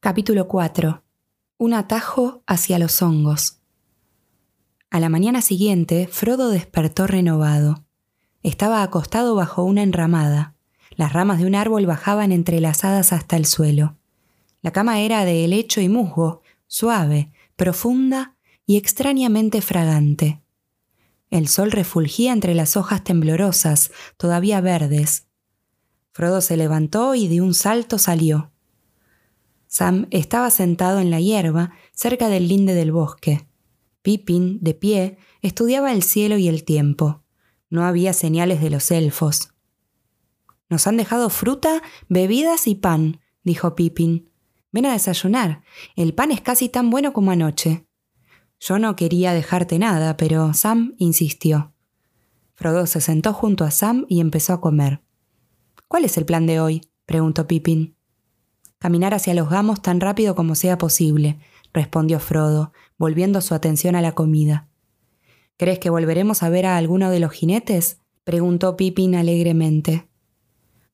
Capítulo 4. Un atajo hacia los hongos. A la mañana siguiente, Frodo despertó renovado. Estaba acostado bajo una enramada. Las ramas de un árbol bajaban entrelazadas hasta el suelo. La cama era de helecho y musgo, suave, profunda y extrañamente fragante. El sol refulgía entre las hojas temblorosas, todavía verdes. Frodo se levantó y de un salto salió. Sam estaba sentado en la hierba cerca del linde del bosque. Pippin, de pie, estudiaba el cielo y el tiempo. No había señales de los elfos. Nos han dejado fruta, bebidas y pan, dijo Pippin. Ven a desayunar. El pan es casi tan bueno como anoche. Yo no quería dejarte nada, pero Sam insistió. Frodo se sentó junto a Sam y empezó a comer. ¿Cuál es el plan de hoy? preguntó Pippin. Caminar hacia los gamos tan rápido como sea posible, respondió Frodo, volviendo su atención a la comida. ¿Crees que volveremos a ver a alguno de los jinetes? preguntó Pippin alegremente.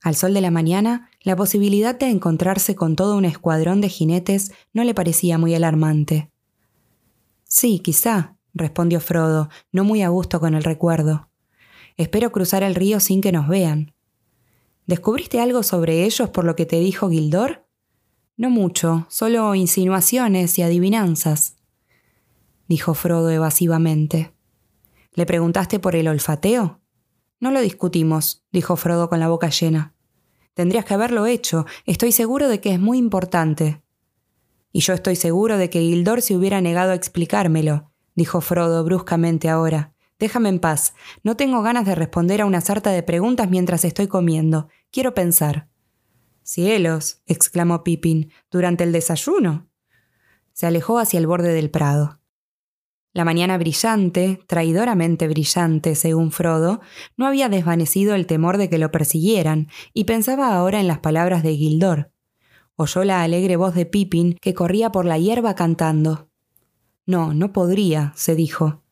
Al sol de la mañana, la posibilidad de encontrarse con todo un escuadrón de jinetes no le parecía muy alarmante. Sí, quizá, respondió Frodo, no muy a gusto con el recuerdo. Espero cruzar el río sin que nos vean. ¿Descubriste algo sobre ellos por lo que te dijo Gildor? No mucho, solo insinuaciones y adivinanzas, dijo Frodo evasivamente. ¿Le preguntaste por el olfateo? No lo discutimos, dijo Frodo con la boca llena. Tendrías que haberlo hecho, estoy seguro de que es muy importante. Y yo estoy seguro de que Gildor se hubiera negado a explicármelo, dijo Frodo bruscamente ahora. Déjame en paz. No tengo ganas de responder a una sarta de preguntas mientras estoy comiendo. Quiero pensar. Cielos, exclamó Pippin, durante el desayuno. Se alejó hacia el borde del prado. La mañana brillante, traidoramente brillante, según Frodo, no había desvanecido el temor de que lo persiguieran, y pensaba ahora en las palabras de Gildor. Oyó la alegre voz de Pippin que corría por la hierba cantando. No, no podría, se dijo.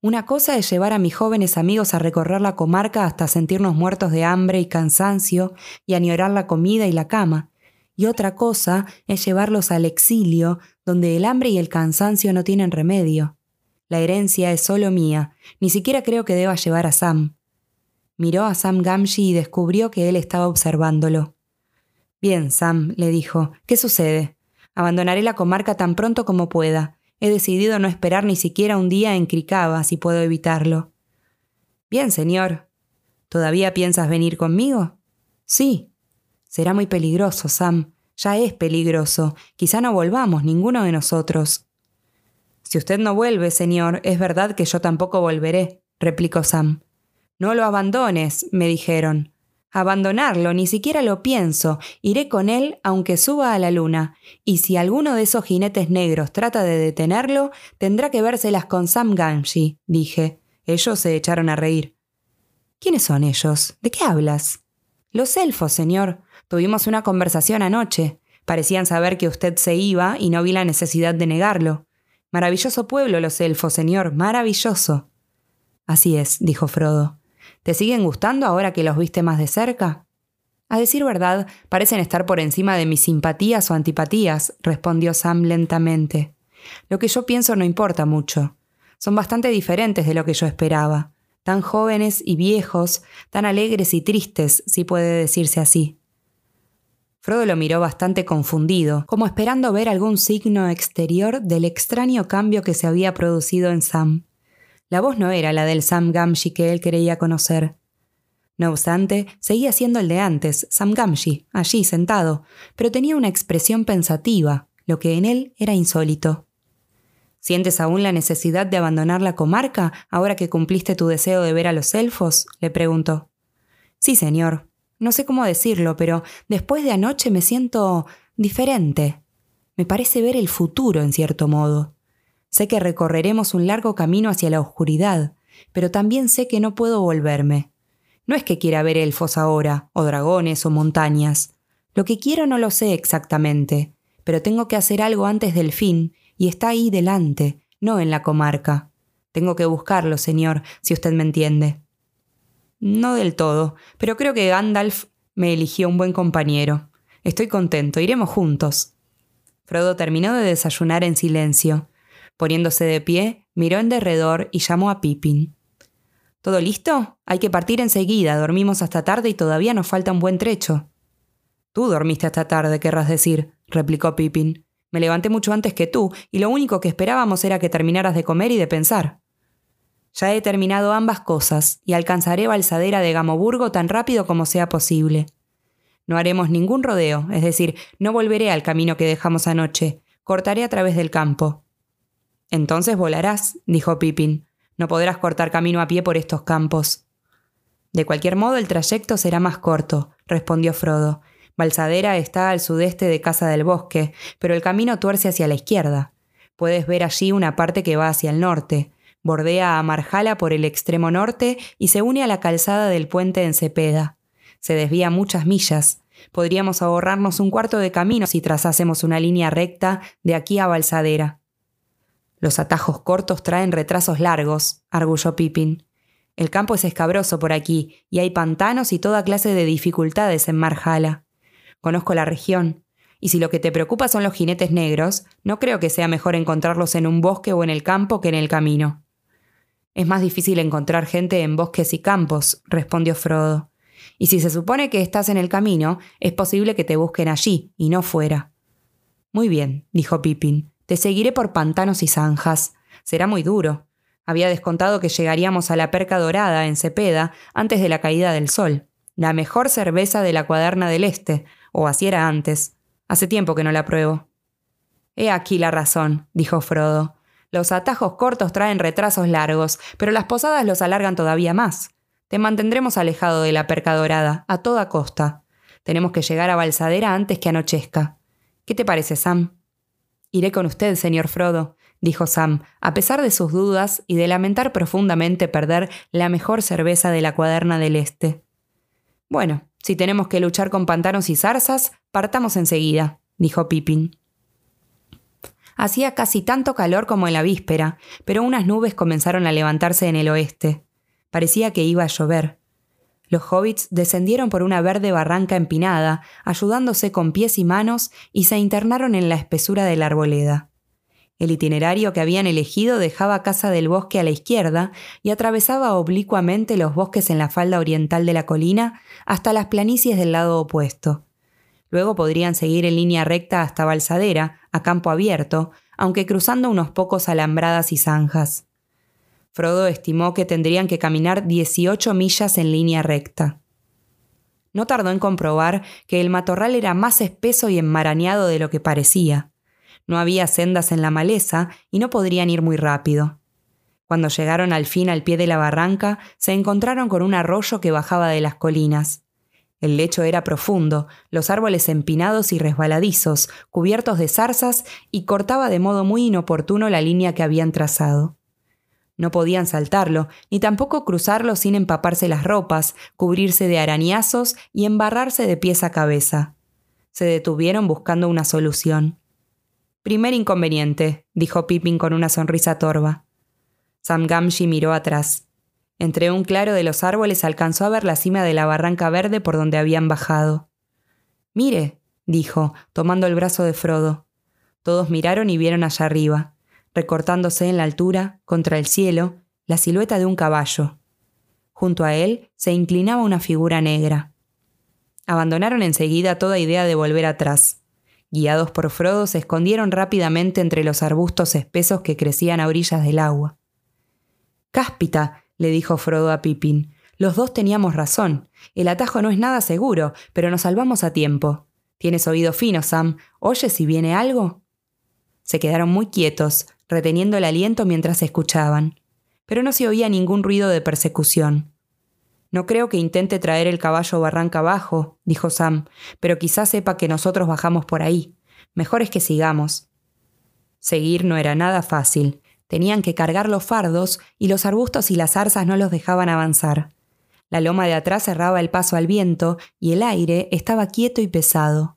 Una cosa es llevar a mis jóvenes amigos a recorrer la comarca hasta sentirnos muertos de hambre y cansancio y añorar la comida y la cama, y otra cosa es llevarlos al exilio, donde el hambre y el cansancio no tienen remedio. La herencia es solo mía, ni siquiera creo que deba llevar a Sam. Miró a Sam Gamgee y descubrió que él estaba observándolo. Bien, Sam, le dijo, ¿qué sucede? Abandonaré la comarca tan pronto como pueda. He decidido no esperar ni siquiera un día en Cricaba si puedo evitarlo. Bien, señor. ¿Todavía piensas venir conmigo? Sí. Será muy peligroso, Sam. Ya es peligroso. Quizá no volvamos, ninguno de nosotros. Si usted no vuelve, señor, es verdad que yo tampoco volveré, replicó Sam. No lo abandones, me dijeron. Abandonarlo, ni siquiera lo pienso. Iré con él aunque suba a la luna. Y si alguno de esos jinetes negros trata de detenerlo, tendrá que vérselas con Sam Gamgee, dije. Ellos se echaron a reír. ¿Quiénes son ellos? ¿De qué hablas? Los elfos, señor. Tuvimos una conversación anoche. Parecían saber que usted se iba y no vi la necesidad de negarlo. Maravilloso pueblo los elfos, señor, maravilloso. Así es, dijo Frodo. ¿Te siguen gustando ahora que los viste más de cerca? A decir verdad, parecen estar por encima de mis simpatías o antipatías, respondió Sam lentamente. Lo que yo pienso no importa mucho. Son bastante diferentes de lo que yo esperaba. Tan jóvenes y viejos, tan alegres y tristes, si puede decirse así. Frodo lo miró bastante confundido, como esperando ver algún signo exterior del extraño cambio que se había producido en Sam. La voz no era la del Sam Gamgee que él creía conocer. No obstante, seguía siendo el de antes, Sam Gamgee, allí sentado, pero tenía una expresión pensativa, lo que en él era insólito. ¿Sientes aún la necesidad de abandonar la comarca ahora que cumpliste tu deseo de ver a los elfos? le preguntó. Sí, señor. No sé cómo decirlo, pero después de anoche me siento diferente. Me parece ver el futuro, en cierto modo. Sé que recorreremos un largo camino hacia la oscuridad, pero también sé que no puedo volverme. No es que quiera ver elfos ahora, o dragones, o montañas. Lo que quiero no lo sé exactamente, pero tengo que hacer algo antes del fin, y está ahí delante, no en la comarca. Tengo que buscarlo, señor, si usted me entiende. No del todo, pero creo que Gandalf me eligió un buen compañero. Estoy contento, iremos juntos. Frodo terminó de desayunar en silencio. Poniéndose de pie, miró en derredor y llamó a Pippin. ¿Todo listo? Hay que partir enseguida. Dormimos hasta tarde y todavía nos falta un buen trecho. Tú dormiste hasta tarde, querrás decir, replicó Pippin. Me levanté mucho antes que tú, y lo único que esperábamos era que terminaras de comer y de pensar. Ya he terminado ambas cosas, y alcanzaré Balsadera de Gamoburgo tan rápido como sea posible. No haremos ningún rodeo, es decir, no volveré al camino que dejamos anoche, cortaré a través del campo. Entonces volarás, dijo Pippin. No podrás cortar camino a pie por estos campos. De cualquier modo, el trayecto será más corto, respondió Frodo. Balsadera está al sudeste de Casa del Bosque, pero el camino tuerce hacia la izquierda. Puedes ver allí una parte que va hacia el norte. Bordea a Marjala por el extremo norte y se une a la calzada del puente en Cepeda. Se desvía muchas millas. Podríamos ahorrarnos un cuarto de camino si trazásemos una línea recta de aquí a Balsadera. Los atajos cortos traen retrasos largos, arguyó Pippin. El campo es escabroso por aquí, y hay pantanos y toda clase de dificultades en Marjala. Conozco la región, y si lo que te preocupa son los jinetes negros, no creo que sea mejor encontrarlos en un bosque o en el campo que en el camino. Es más difícil encontrar gente en bosques y campos, respondió Frodo. Y si se supone que estás en el camino, es posible que te busquen allí y no fuera. Muy bien, dijo Pippin. Te seguiré por pantanos y zanjas. Será muy duro. Había descontado que llegaríamos a la perca dorada en Cepeda antes de la caída del sol. La mejor cerveza de la cuaderna del este, o así era antes. Hace tiempo que no la pruebo. He aquí la razón, dijo Frodo. Los atajos cortos traen retrasos largos, pero las posadas los alargan todavía más. Te mantendremos alejado de la perca dorada, a toda costa. Tenemos que llegar a Balsadera antes que anochezca. ¿Qué te parece, Sam? Iré con usted, señor Frodo, dijo Sam, a pesar de sus dudas y de lamentar profundamente perder la mejor cerveza de la cuaderna del Este. Bueno, si tenemos que luchar con pantanos y zarzas, partamos enseguida, dijo Pippin. Hacía casi tanto calor como en la víspera, pero unas nubes comenzaron a levantarse en el oeste. Parecía que iba a llover. Los hobbits descendieron por una verde barranca empinada, ayudándose con pies y manos, y se internaron en la espesura de la arboleda. El itinerario que habían elegido dejaba Casa del Bosque a la izquierda y atravesaba oblicuamente los bosques en la falda oriental de la colina hasta las planicies del lado opuesto. Luego podrían seguir en línea recta hasta Balsadera, a campo abierto, aunque cruzando unos pocos alambradas y zanjas. Frodo estimó que tendrían que caminar 18 millas en línea recta. No tardó en comprobar que el matorral era más espeso y enmarañado de lo que parecía. No había sendas en la maleza y no podrían ir muy rápido. Cuando llegaron al fin al pie de la barranca, se encontraron con un arroyo que bajaba de las colinas. El lecho era profundo, los árboles empinados y resbaladizos, cubiertos de zarzas, y cortaba de modo muy inoportuno la línea que habían trazado. No podían saltarlo, ni tampoco cruzarlo sin empaparse las ropas, cubrirse de arañazos y embarrarse de pies a cabeza. Se detuvieron buscando una solución. Primer inconveniente, dijo Pippin con una sonrisa torva. Sam Gamgee miró atrás. Entre un claro de los árboles alcanzó a ver la cima de la barranca verde por donde habían bajado. Mire, dijo, tomando el brazo de Frodo. Todos miraron y vieron allá arriba recortándose en la altura, contra el cielo, la silueta de un caballo. Junto a él se inclinaba una figura negra. Abandonaron enseguida toda idea de volver atrás. Guiados por Frodo, se escondieron rápidamente entre los arbustos espesos que crecían a orillas del agua. Cáspita, le dijo Frodo a Pippin, los dos teníamos razón. El atajo no es nada seguro, pero nos salvamos a tiempo. Tienes oído fino, Sam. ¿Oyes si viene algo? Se quedaron muy quietos, reteniendo el aliento mientras escuchaban, pero no se oía ningún ruido de persecución. No creo que intente traer el caballo barranca abajo, dijo Sam, pero quizás sepa que nosotros bajamos por ahí. Mejor es que sigamos. Seguir no era nada fácil. Tenían que cargar los fardos y los arbustos y las zarzas no los dejaban avanzar. La loma de atrás cerraba el paso al viento y el aire estaba quieto y pesado.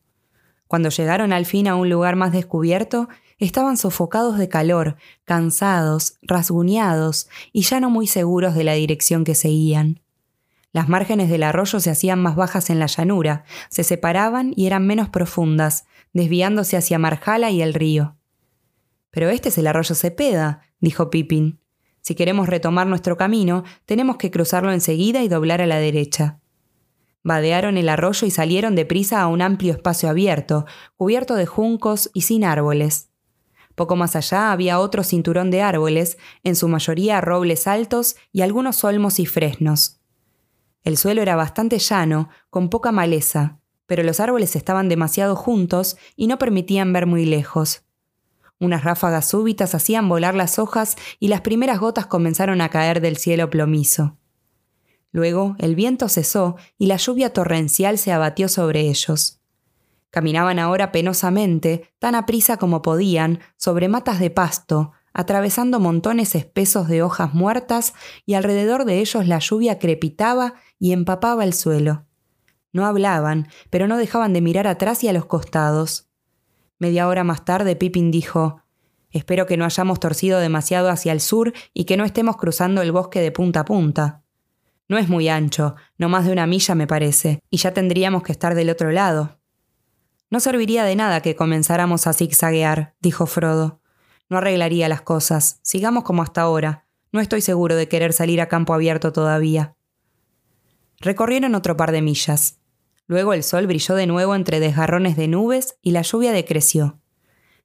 Cuando llegaron al fin a un lugar más descubierto, estaban sofocados de calor, cansados, rasguñados y ya no muy seguros de la dirección que seguían. Las márgenes del arroyo se hacían más bajas en la llanura, se separaban y eran menos profundas, desviándose hacia Marjala y el río. Pero este es el arroyo Cepeda, dijo Pippin. Si queremos retomar nuestro camino, tenemos que cruzarlo enseguida y doblar a la derecha. Vadearon el arroyo y salieron deprisa a un amplio espacio abierto, cubierto de juncos y sin árboles. Poco más allá había otro cinturón de árboles, en su mayoría robles altos y algunos olmos y fresnos. El suelo era bastante llano, con poca maleza, pero los árboles estaban demasiado juntos y no permitían ver muy lejos. Unas ráfagas súbitas hacían volar las hojas y las primeras gotas comenzaron a caer del cielo plomizo. Luego el viento cesó y la lluvia torrencial se abatió sobre ellos. Caminaban ahora penosamente, tan aprisa como podían, sobre matas de pasto, atravesando montones espesos de hojas muertas y alrededor de ellos la lluvia crepitaba y empapaba el suelo. No hablaban, pero no dejaban de mirar atrás y a los costados. Media hora más tarde Pippin dijo Espero que no hayamos torcido demasiado hacia el sur y que no estemos cruzando el bosque de punta a punta. No es muy ancho, no más de una milla me parece, y ya tendríamos que estar del otro lado. No serviría de nada que comenzáramos a zigzaguear, dijo Frodo. No arreglaría las cosas. Sigamos como hasta ahora. No estoy seguro de querer salir a campo abierto todavía. Recorrieron otro par de millas. Luego el sol brilló de nuevo entre desgarrones de nubes y la lluvia decreció.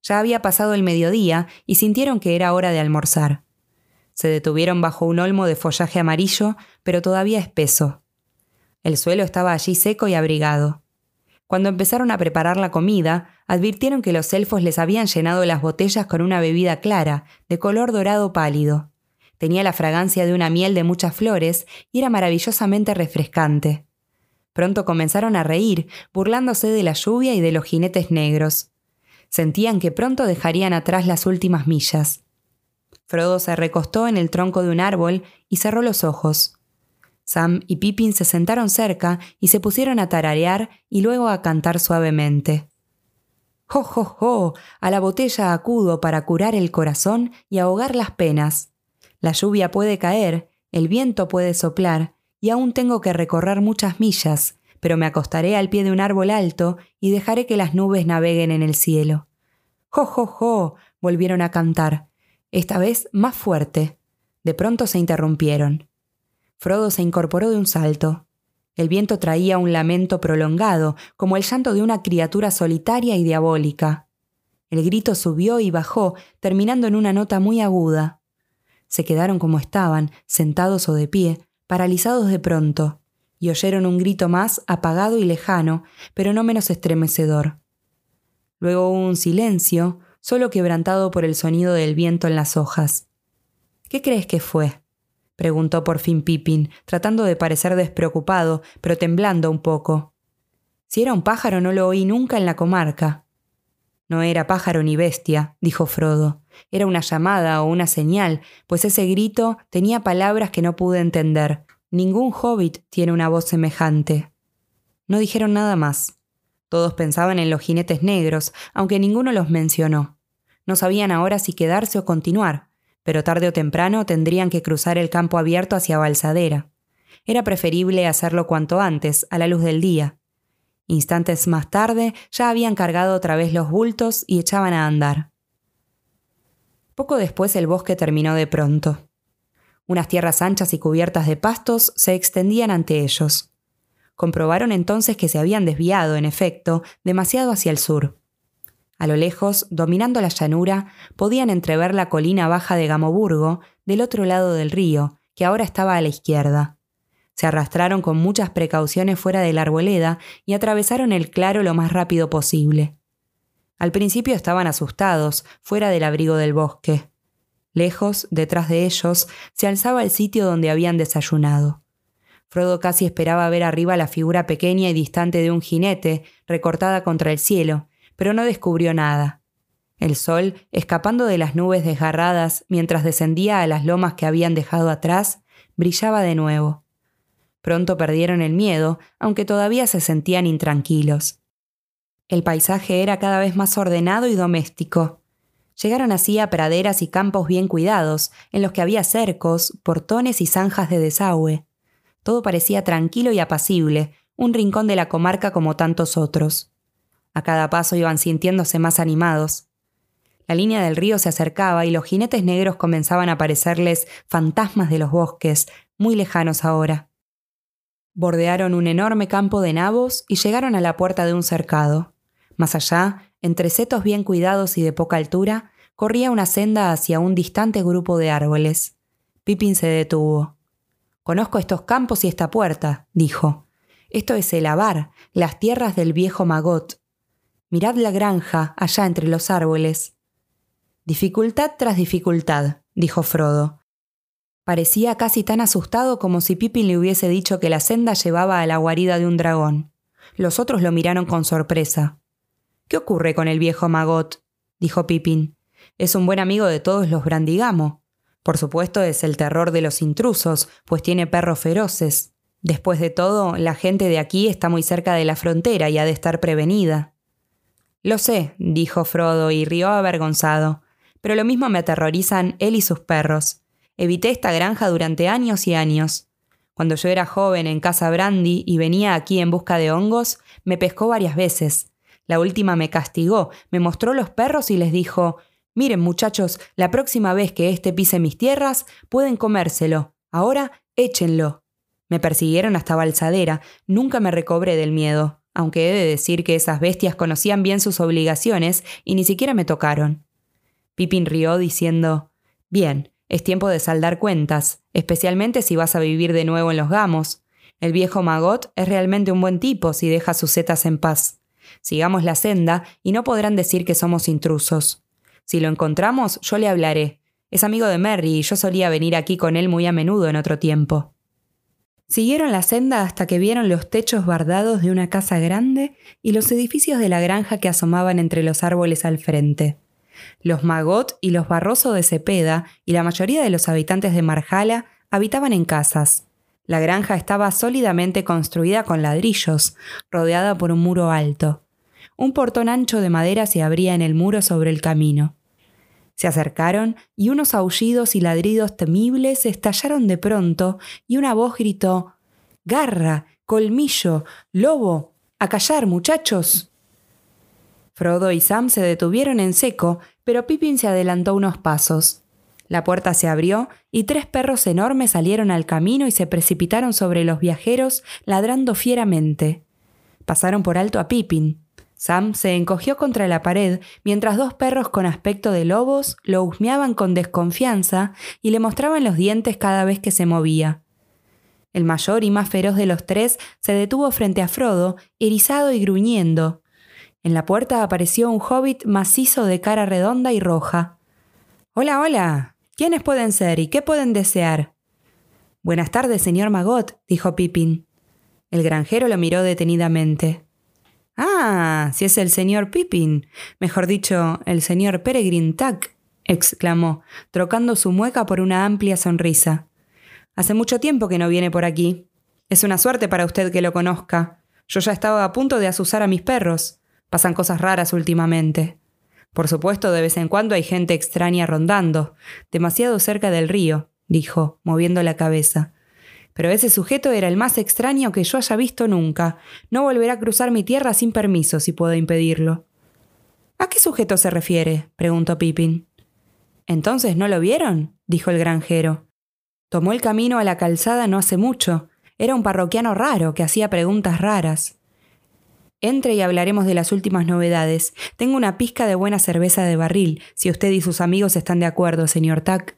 Ya había pasado el mediodía y sintieron que era hora de almorzar. Se detuvieron bajo un olmo de follaje amarillo, pero todavía espeso. El suelo estaba allí seco y abrigado. Cuando empezaron a preparar la comida, advirtieron que los elfos les habían llenado las botellas con una bebida clara, de color dorado pálido. Tenía la fragancia de una miel de muchas flores y era maravillosamente refrescante. Pronto comenzaron a reír, burlándose de la lluvia y de los jinetes negros. Sentían que pronto dejarían atrás las últimas millas. Frodo se recostó en el tronco de un árbol y cerró los ojos. Sam y Pippin se sentaron cerca y se pusieron a tararear y luego a cantar suavemente. ¡Jo, jo, jo! A la botella acudo para curar el corazón y ahogar las penas. La lluvia puede caer, el viento puede soplar, y aún tengo que recorrer muchas millas, pero me acostaré al pie de un árbol alto y dejaré que las nubes naveguen en el cielo. ¡Jo, jo, jo! volvieron a cantar, esta vez más fuerte. De pronto se interrumpieron. Frodo se incorporó de un salto. El viento traía un lamento prolongado, como el llanto de una criatura solitaria y diabólica. El grito subió y bajó, terminando en una nota muy aguda. Se quedaron como estaban, sentados o de pie, paralizados de pronto, y oyeron un grito más apagado y lejano, pero no menos estremecedor. Luego hubo un silencio, solo quebrantado por el sonido del viento en las hojas. ¿Qué crees que fue? Preguntó por fin Pippin, tratando de parecer despreocupado, pero temblando un poco. Si era un pájaro no lo oí nunca en la comarca. No era pájaro ni bestia, dijo Frodo. Era una llamada o una señal, pues ese grito tenía palabras que no pude entender. Ningún hobbit tiene una voz semejante. No dijeron nada más. Todos pensaban en los jinetes negros, aunque ninguno los mencionó. No sabían ahora si quedarse o continuar, pero tarde o temprano tendrían que cruzar el campo abierto hacia Balsadera. Era preferible hacerlo cuanto antes, a la luz del día. Instantes más tarde ya habían cargado otra vez los bultos y echaban a andar. Poco después el bosque terminó de pronto. Unas tierras anchas y cubiertas de pastos se extendían ante ellos. Comprobaron entonces que se habían desviado, en efecto, demasiado hacia el sur. A lo lejos, dominando la llanura, podían entrever la colina baja de Gamoburgo del otro lado del río, que ahora estaba a la izquierda. Se arrastraron con muchas precauciones fuera de la arboleda y atravesaron el claro lo más rápido posible. Al principio estaban asustados, fuera del abrigo del bosque. Lejos, detrás de ellos, se alzaba el sitio donde habían desayunado. Frodo casi esperaba ver arriba la figura pequeña y distante de un jinete, recortada contra el cielo, pero no descubrió nada. El sol, escapando de las nubes desgarradas mientras descendía a las lomas que habían dejado atrás, brillaba de nuevo. Pronto perdieron el miedo, aunque todavía se sentían intranquilos. El paisaje era cada vez más ordenado y doméstico. Llegaron así a praderas y campos bien cuidados, en los que había cercos, portones y zanjas de desagüe. Todo parecía tranquilo y apacible, un rincón de la comarca como tantos otros. A cada paso iban sintiéndose más animados. La línea del río se acercaba y los jinetes negros comenzaban a parecerles fantasmas de los bosques, muy lejanos ahora. Bordearon un enorme campo de nabos y llegaron a la puerta de un cercado. Más allá, entre setos bien cuidados y de poca altura, corría una senda hacia un distante grupo de árboles. Pippin se detuvo. Conozco estos campos y esta puerta, dijo. Esto es el Avar, las tierras del viejo Magot. Mirad la granja, allá entre los árboles. Dificultad tras dificultad, dijo Frodo. Parecía casi tan asustado como si Pippin le hubiese dicho que la senda llevaba a la guarida de un dragón. Los otros lo miraron con sorpresa. ¿Qué ocurre con el viejo Magot? dijo Pippin. Es un buen amigo de todos los Brandigamo. Por supuesto es el terror de los intrusos, pues tiene perros feroces. Después de todo, la gente de aquí está muy cerca de la frontera y ha de estar prevenida. Lo sé, dijo Frodo y rió avergonzado, pero lo mismo me aterrorizan él y sus perros. Evité esta granja durante años y años. Cuando yo era joven en Casa Brandy y venía aquí en busca de hongos, me pescó varias veces. La última me castigó, me mostró los perros y les dijo Miren, muchachos, la próxima vez que éste pise mis tierras, pueden comérselo. Ahora, échenlo. Me persiguieron hasta Balsadera, nunca me recobré del miedo aunque he de decir que esas bestias conocían bien sus obligaciones y ni siquiera me tocaron. Pippin rió diciendo Bien, es tiempo de saldar cuentas, especialmente si vas a vivir de nuevo en los gamos. El viejo Magot es realmente un buen tipo si deja sus setas en paz. Sigamos la senda y no podrán decir que somos intrusos. Si lo encontramos, yo le hablaré. Es amigo de Merry y yo solía venir aquí con él muy a menudo en otro tiempo. Siguieron la senda hasta que vieron los techos bardados de una casa grande y los edificios de la granja que asomaban entre los árboles al frente. Los Magot y los Barroso de Cepeda y la mayoría de los habitantes de Marjala habitaban en casas. La granja estaba sólidamente construida con ladrillos, rodeada por un muro alto. Un portón ancho de madera se abría en el muro sobre el camino. Se acercaron y unos aullidos y ladridos temibles estallaron de pronto y una voz gritó Garra, colmillo, lobo, a callar, muchachos. Frodo y Sam se detuvieron en seco, pero Pippin se adelantó unos pasos. La puerta se abrió y tres perros enormes salieron al camino y se precipitaron sobre los viajeros, ladrando fieramente. Pasaron por alto a Pippin. Sam se encogió contra la pared mientras dos perros con aspecto de lobos lo husmeaban con desconfianza y le mostraban los dientes cada vez que se movía. El mayor y más feroz de los tres se detuvo frente a Frodo, erizado y gruñendo. En la puerta apareció un hobbit macizo de cara redonda y roja. Hola, hola. ¿Quiénes pueden ser y qué pueden desear? Buenas tardes, señor Magot, dijo Pippin. El granjero lo miró detenidamente. Ah, si es el señor Pippin, mejor dicho, el señor Peregrine Tuck, exclamó, trocando su mueca por una amplia sonrisa. Hace mucho tiempo que no viene por aquí. Es una suerte para usted que lo conozca. Yo ya estaba a punto de asusar a mis perros. Pasan cosas raras últimamente. Por supuesto, de vez en cuando hay gente extraña rondando, demasiado cerca del río, dijo, moviendo la cabeza. Pero ese sujeto era el más extraño que yo haya visto nunca. No volverá a cruzar mi tierra sin permiso si puedo impedirlo. ¿A qué sujeto se refiere? preguntó Pippin. ¿Entonces no lo vieron? dijo el granjero. Tomó el camino a la calzada no hace mucho. Era un parroquiano raro que hacía preguntas raras. Entre y hablaremos de las últimas novedades. Tengo una pizca de buena cerveza de barril, si usted y sus amigos están de acuerdo, señor Tack.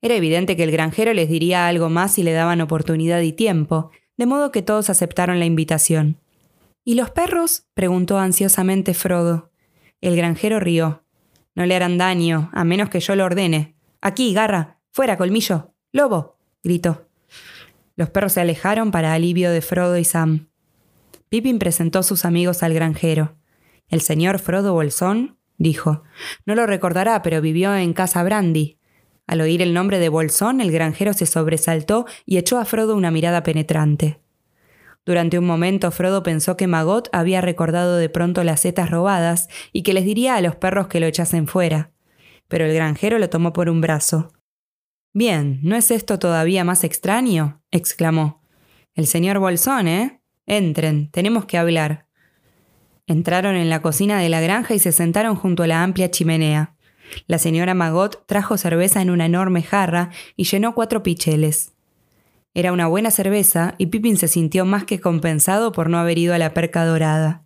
Era evidente que el granjero les diría algo más si le daban oportunidad y tiempo, de modo que todos aceptaron la invitación. ¿Y los perros? preguntó ansiosamente Frodo. El granjero rió. No le harán daño, a menos que yo lo ordene. Aquí, garra. Fuera, colmillo. Lobo. gritó. Los perros se alejaron para alivio de Frodo y Sam. Pippin presentó sus amigos al granjero. El señor Frodo Bolsón, dijo. No lo recordará, pero vivió en Casa Brandy, al oír el nombre de Bolsón, el granjero se sobresaltó y echó a Frodo una mirada penetrante. Durante un momento Frodo pensó que Magot había recordado de pronto las setas robadas y que les diría a los perros que lo echasen fuera. Pero el granjero lo tomó por un brazo. Bien, ¿no es esto todavía más extraño? exclamó. El señor Bolsón, ¿eh? Entren, tenemos que hablar. Entraron en la cocina de la granja y se sentaron junto a la amplia chimenea. La señora Magot trajo cerveza en una enorme jarra y llenó cuatro picheles. Era una buena cerveza y Pippin se sintió más que compensado por no haber ido a la perca dorada.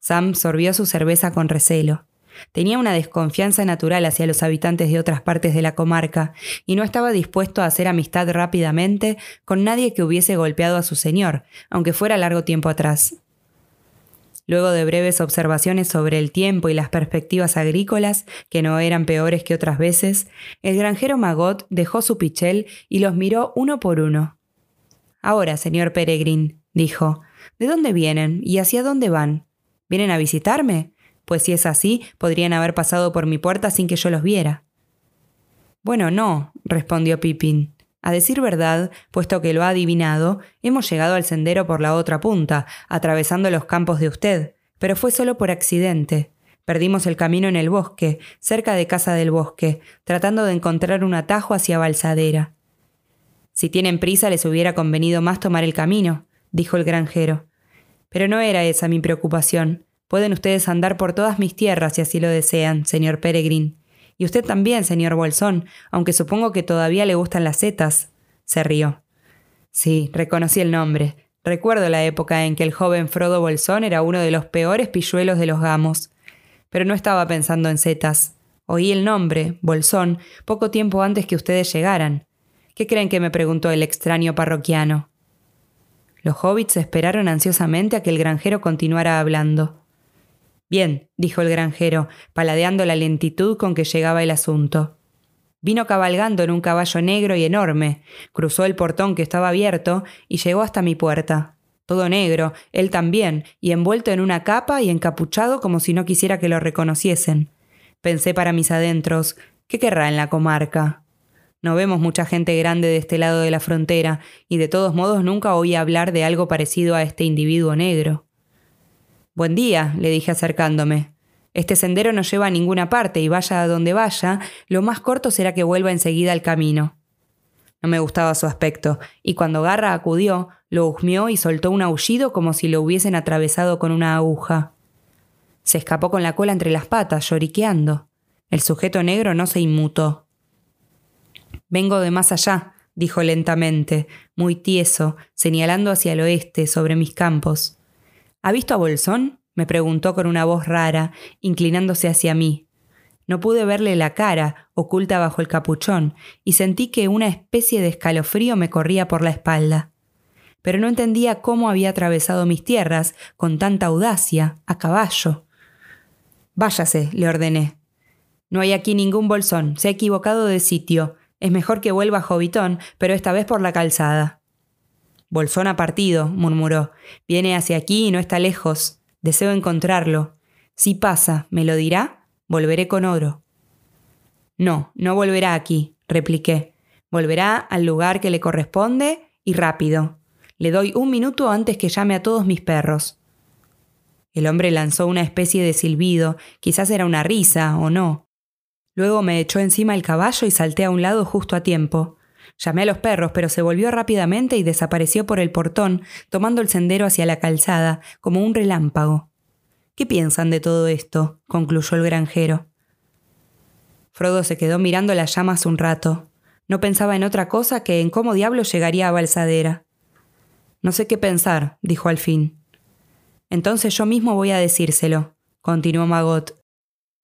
Sam sorbió su cerveza con recelo. Tenía una desconfianza natural hacia los habitantes de otras partes de la comarca y no estaba dispuesto a hacer amistad rápidamente con nadie que hubiese golpeado a su señor, aunque fuera largo tiempo atrás. Luego de breves observaciones sobre el tiempo y las perspectivas agrícolas, que no eran peores que otras veces, el granjero Magot dejó su pichel y los miró uno por uno. Ahora, señor Peregrin, dijo, ¿de dónde vienen y hacia dónde van? ¿Vienen a visitarme? Pues si es así, podrían haber pasado por mi puerta sin que yo los viera. Bueno, no, respondió Pippin. A decir verdad, puesto que lo ha adivinado, hemos llegado al sendero por la otra punta, atravesando los campos de usted, pero fue solo por accidente. Perdimos el camino en el bosque, cerca de Casa del Bosque, tratando de encontrar un atajo hacia Balsadera. Si tienen prisa les hubiera convenido más tomar el camino, dijo el granjero. Pero no era esa mi preocupación. Pueden ustedes andar por todas mis tierras si así lo desean, señor Peregrin. Y usted también, señor Bolsón, aunque supongo que todavía le gustan las setas. Se rió. Sí, reconocí el nombre. Recuerdo la época en que el joven Frodo Bolsón era uno de los peores pilluelos de los gamos. Pero no estaba pensando en setas. Oí el nombre, Bolsón, poco tiempo antes que ustedes llegaran. ¿Qué creen que me preguntó el extraño parroquiano? Los hobbits esperaron ansiosamente a que el granjero continuara hablando. Bien, dijo el granjero, paladeando la lentitud con que llegaba el asunto. Vino cabalgando en un caballo negro y enorme, cruzó el portón que estaba abierto y llegó hasta mi puerta. Todo negro, él también, y envuelto en una capa y encapuchado como si no quisiera que lo reconociesen. Pensé para mis adentros, ¿qué querrá en la comarca? No vemos mucha gente grande de este lado de la frontera, y de todos modos nunca oí hablar de algo parecido a este individuo negro. Buen día, le dije acercándome. Este sendero no lleva a ninguna parte y vaya a donde vaya, lo más corto será que vuelva enseguida al camino. No me gustaba su aspecto, y cuando Garra acudió, lo husmeó y soltó un aullido como si lo hubiesen atravesado con una aguja. Se escapó con la cola entre las patas, lloriqueando. El sujeto negro no se inmutó. Vengo de más allá, dijo lentamente, muy tieso, señalando hacia el oeste, sobre mis campos. ¿Ha visto a Bolsón? me preguntó con una voz rara, inclinándose hacia mí. No pude verle la cara, oculta bajo el capuchón, y sentí que una especie de escalofrío me corría por la espalda. Pero no entendía cómo había atravesado mis tierras con tanta audacia, a caballo. Váyase, le ordené. No hay aquí ningún bolsón, se ha equivocado de sitio. Es mejor que vuelva a Jovitón, pero esta vez por la calzada. Bolsón ha partido, murmuró. Viene hacia aquí y no está lejos. Deseo encontrarlo. Si pasa, ¿me lo dirá? Volveré con oro. No, no volverá aquí, repliqué. Volverá al lugar que le corresponde y rápido. Le doy un minuto antes que llame a todos mis perros. El hombre lanzó una especie de silbido, quizás era una risa o no. Luego me echó encima el caballo y salté a un lado justo a tiempo. Llamé a los perros, pero se volvió rápidamente y desapareció por el portón, tomando el sendero hacia la calzada, como un relámpago. ¿Qué piensan de todo esto? concluyó el granjero. Frodo se quedó mirando las llamas un rato. No pensaba en otra cosa que en cómo diablo llegaría a Balsadera. No sé qué pensar, dijo al fin. Entonces yo mismo voy a decírselo, continuó Magot.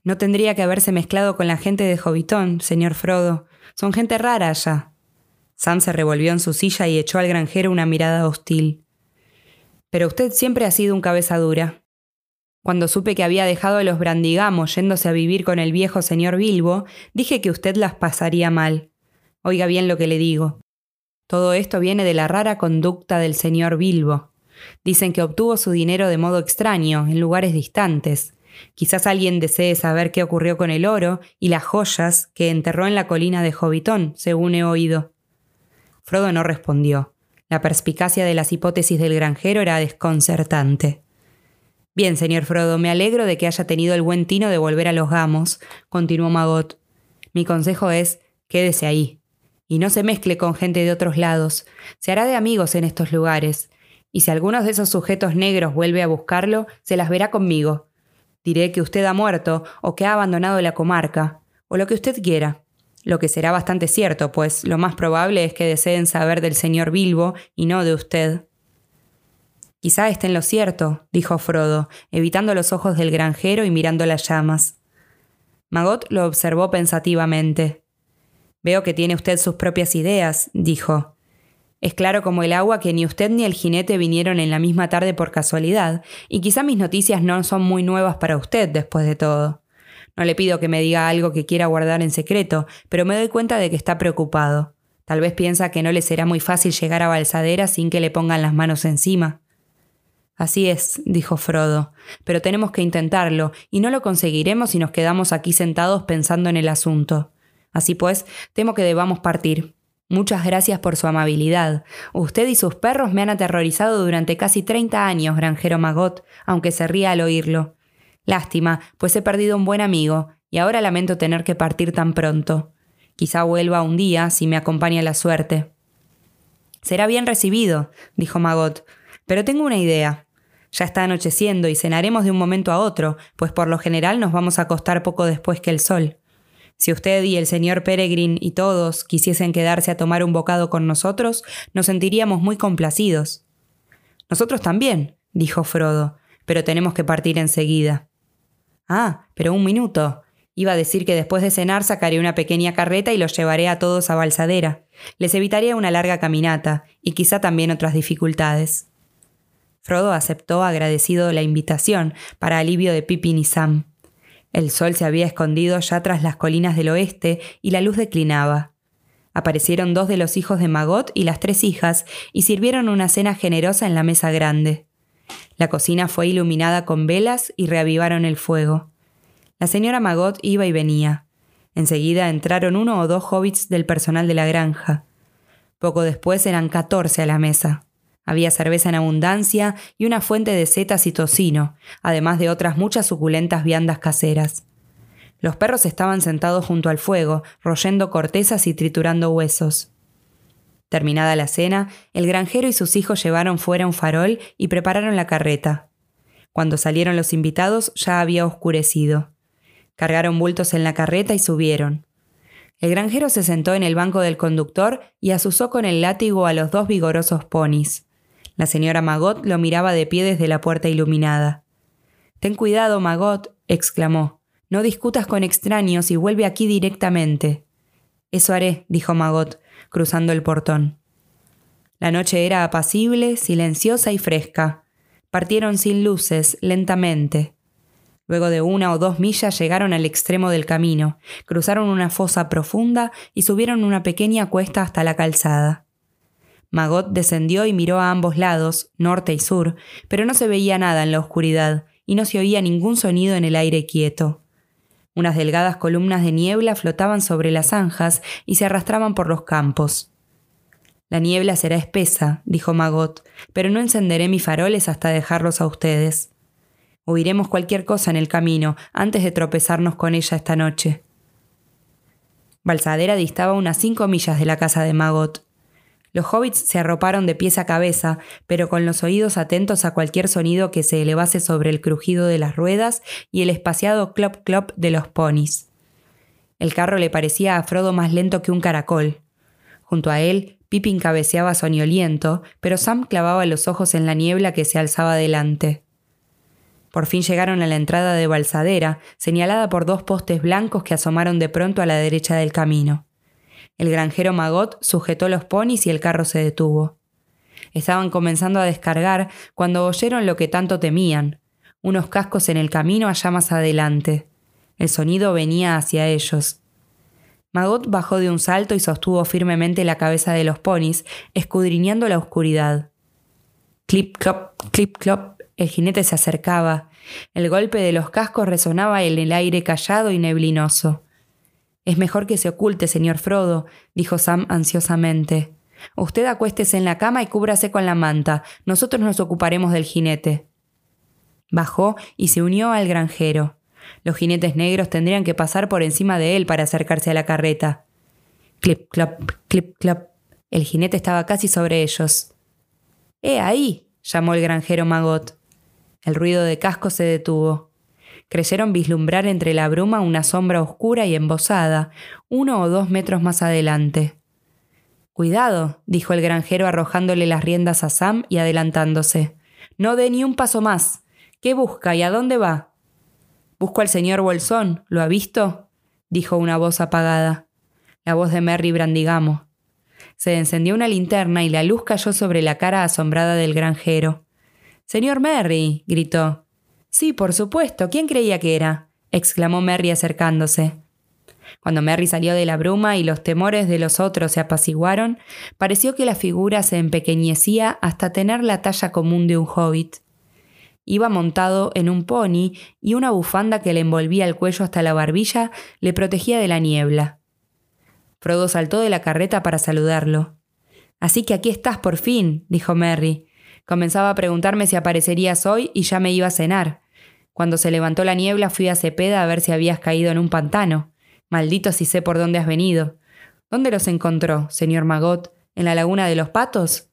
No tendría que haberse mezclado con la gente de Jovitón, señor Frodo. Son gente rara allá. Sam se revolvió en su silla y echó al granjero una mirada hostil. Pero usted siempre ha sido un cabeza dura. Cuando supe que había dejado a los brandigamos yéndose a vivir con el viejo señor Bilbo, dije que usted las pasaría mal. Oiga bien lo que le digo. Todo esto viene de la rara conducta del señor Bilbo. Dicen que obtuvo su dinero de modo extraño, en lugares distantes. Quizás alguien desee saber qué ocurrió con el oro y las joyas que enterró en la colina de Jovitón, según he oído. Frodo no respondió. La perspicacia de las hipótesis del granjero era desconcertante. Bien, señor Frodo, me alegro de que haya tenido el buen tino de volver a los gamos, continuó Magot. Mi consejo es quédese ahí. y no se mezcle con gente de otros lados. Se hará de amigos en estos lugares, y si alguno de esos sujetos negros vuelve a buscarlo, se las verá conmigo. Diré que usted ha muerto o que ha abandonado la comarca, o lo que usted quiera. Lo que será bastante cierto, pues lo más probable es que deseen saber del señor Bilbo y no de usted. Quizá esté en lo cierto, dijo Frodo, evitando los ojos del granjero y mirando las llamas. Magot lo observó pensativamente. Veo que tiene usted sus propias ideas, dijo. Es claro como el agua que ni usted ni el jinete vinieron en la misma tarde por casualidad, y quizá mis noticias no son muy nuevas para usted después de todo. No le pido que me diga algo que quiera guardar en secreto, pero me doy cuenta de que está preocupado. Tal vez piensa que no le será muy fácil llegar a Balsadera sin que le pongan las manos encima. Así es, dijo Frodo, pero tenemos que intentarlo, y no lo conseguiremos si nos quedamos aquí sentados pensando en el asunto. Así pues, temo que debamos partir. Muchas gracias por su amabilidad. Usted y sus perros me han aterrorizado durante casi treinta años, granjero Magot, aunque se ría al oírlo. Lástima, pues he perdido un buen amigo, y ahora lamento tener que partir tan pronto. Quizá vuelva un día si me acompaña la suerte. Será bien recibido, dijo Magot, pero tengo una idea. Ya está anocheciendo y cenaremos de un momento a otro, pues por lo general nos vamos a acostar poco después que el sol. Si usted y el señor Peregrine y todos quisiesen quedarse a tomar un bocado con nosotros, nos sentiríamos muy complacidos. Nosotros también, dijo Frodo, pero tenemos que partir enseguida. Ah, pero un minuto. Iba a decir que después de cenar sacaré una pequeña carreta y los llevaré a todos a Balsadera. Les evitaría una larga caminata, y quizá también otras dificultades. Frodo aceptó agradecido la invitación, para alivio de Pippin y Sam. El sol se había escondido ya tras las colinas del oeste y la luz declinaba. Aparecieron dos de los hijos de Magot y las tres hijas y sirvieron una cena generosa en la mesa grande. La cocina fue iluminada con velas y reavivaron el fuego. La señora Magot iba y venía. Enseguida entraron uno o dos hobbits del personal de la granja. Poco después eran catorce a la mesa. Había cerveza en abundancia y una fuente de setas y tocino, además de otras muchas suculentas viandas caseras. Los perros estaban sentados junto al fuego, royendo cortezas y triturando huesos. Terminada la cena, el granjero y sus hijos llevaron fuera un farol y prepararon la carreta. Cuando salieron los invitados ya había oscurecido. Cargaron bultos en la carreta y subieron. El granjero se sentó en el banco del conductor y asusó con el látigo a los dos vigorosos ponis. La señora Magot lo miraba de pie desde la puerta iluminada. Ten cuidado, Magot, exclamó. No discutas con extraños y vuelve aquí directamente. Eso haré, dijo Magot, cruzando el portón. La noche era apacible, silenciosa y fresca. Partieron sin luces, lentamente. Luego de una o dos millas llegaron al extremo del camino, cruzaron una fosa profunda y subieron una pequeña cuesta hasta la calzada. Magot descendió y miró a ambos lados, norte y sur, pero no se veía nada en la oscuridad, y no se oía ningún sonido en el aire quieto. Unas delgadas columnas de niebla flotaban sobre las zanjas y se arrastraban por los campos. La niebla será espesa, dijo Magot, pero no encenderé mis faroles hasta dejarlos a ustedes. Oiremos cualquier cosa en el camino antes de tropezarnos con ella esta noche. Balsadera distaba unas cinco millas de la casa de Magot. Los hobbits se arroparon de pies a cabeza, pero con los oídos atentos a cualquier sonido que se elevase sobre el crujido de las ruedas y el espaciado clop clop de los ponis. El carro le parecía a Frodo más lento que un caracol. Junto a él, Pippin cabeceaba soñoliento, pero Sam clavaba los ojos en la niebla que se alzaba delante. Por fin llegaron a la entrada de Balsadera, señalada por dos postes blancos que asomaron de pronto a la derecha del camino. El granjero Magot sujetó los ponis y el carro se detuvo. Estaban comenzando a descargar cuando oyeron lo que tanto temían, unos cascos en el camino allá más adelante. El sonido venía hacia ellos. Magot bajó de un salto y sostuvo firmemente la cabeza de los ponis, escudriñando la oscuridad. Clip clop, clip clop, el jinete se acercaba. El golpe de los cascos resonaba en el aire callado y neblinoso. Es mejor que se oculte, señor Frodo, dijo Sam ansiosamente. Usted acuéstese en la cama y cúbrase con la manta. Nosotros nos ocuparemos del jinete. Bajó y se unió al granjero. Los jinetes negros tendrían que pasar por encima de él para acercarse a la carreta. Clip, clap, clip, clap. El jinete estaba casi sobre ellos. ¡Eh, ahí! llamó el granjero Magot. El ruido de casco se detuvo. Creyeron vislumbrar entre la bruma una sombra oscura y embosada, uno o dos metros más adelante. Cuidado, dijo el granjero arrojándole las riendas a Sam y adelantándose. No dé ni un paso más. ¿Qué busca y a dónde va? Busco al señor Bolsón. ¿Lo ha visto? dijo una voz apagada. La voz de Merry Brandigamo. Se encendió una linterna y la luz cayó sobre la cara asombrada del granjero. Señor Merry. gritó. Sí, por supuesto. ¿Quién creía que era? exclamó Merry acercándose. Cuando Merry salió de la bruma y los temores de los otros se apaciguaron, pareció que la figura se empequeñecía hasta tener la talla común de un hobbit. Iba montado en un pony y una bufanda que le envolvía el cuello hasta la barbilla le protegía de la niebla. Frodo saltó de la carreta para saludarlo. Así que aquí estás por fin, dijo Merry. Comenzaba a preguntarme si aparecerías hoy y ya me iba a cenar. Cuando se levantó la niebla fui a Cepeda a ver si habías caído en un pantano. Maldito si sé por dónde has venido. ¿Dónde los encontró, señor Magot? ¿En la laguna de los patos?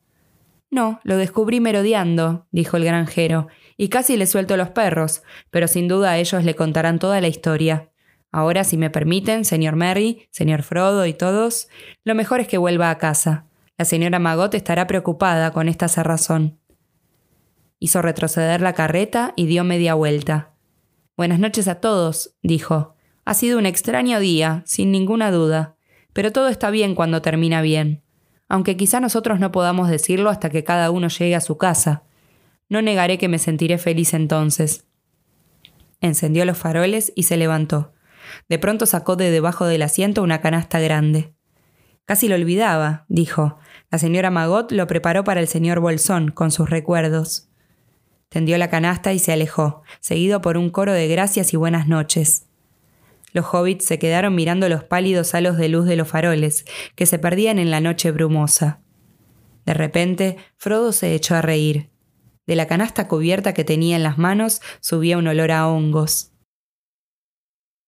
No, lo descubrí merodeando, dijo el granjero, y casi le suelto los perros, pero sin duda ellos le contarán toda la historia. Ahora, si me permiten, señor Merry, señor Frodo y todos, lo mejor es que vuelva a casa. La señora Magot estará preocupada con esta cerrazón. Hizo retroceder la carreta y dio media vuelta. Buenas noches a todos, dijo. Ha sido un extraño día, sin ninguna duda, pero todo está bien cuando termina bien, aunque quizá nosotros no podamos decirlo hasta que cada uno llegue a su casa. No negaré que me sentiré feliz entonces. Encendió los faroles y se levantó. De pronto sacó de debajo del asiento una canasta grande. Casi lo olvidaba, dijo. La señora Magot lo preparó para el señor Bolsón, con sus recuerdos. Tendió la canasta y se alejó, seguido por un coro de gracias y buenas noches. Los hobbits se quedaron mirando los pálidos halos de luz de los faroles, que se perdían en la noche brumosa. De repente, Frodo se echó a reír. De la canasta cubierta que tenía en las manos subía un olor a hongos.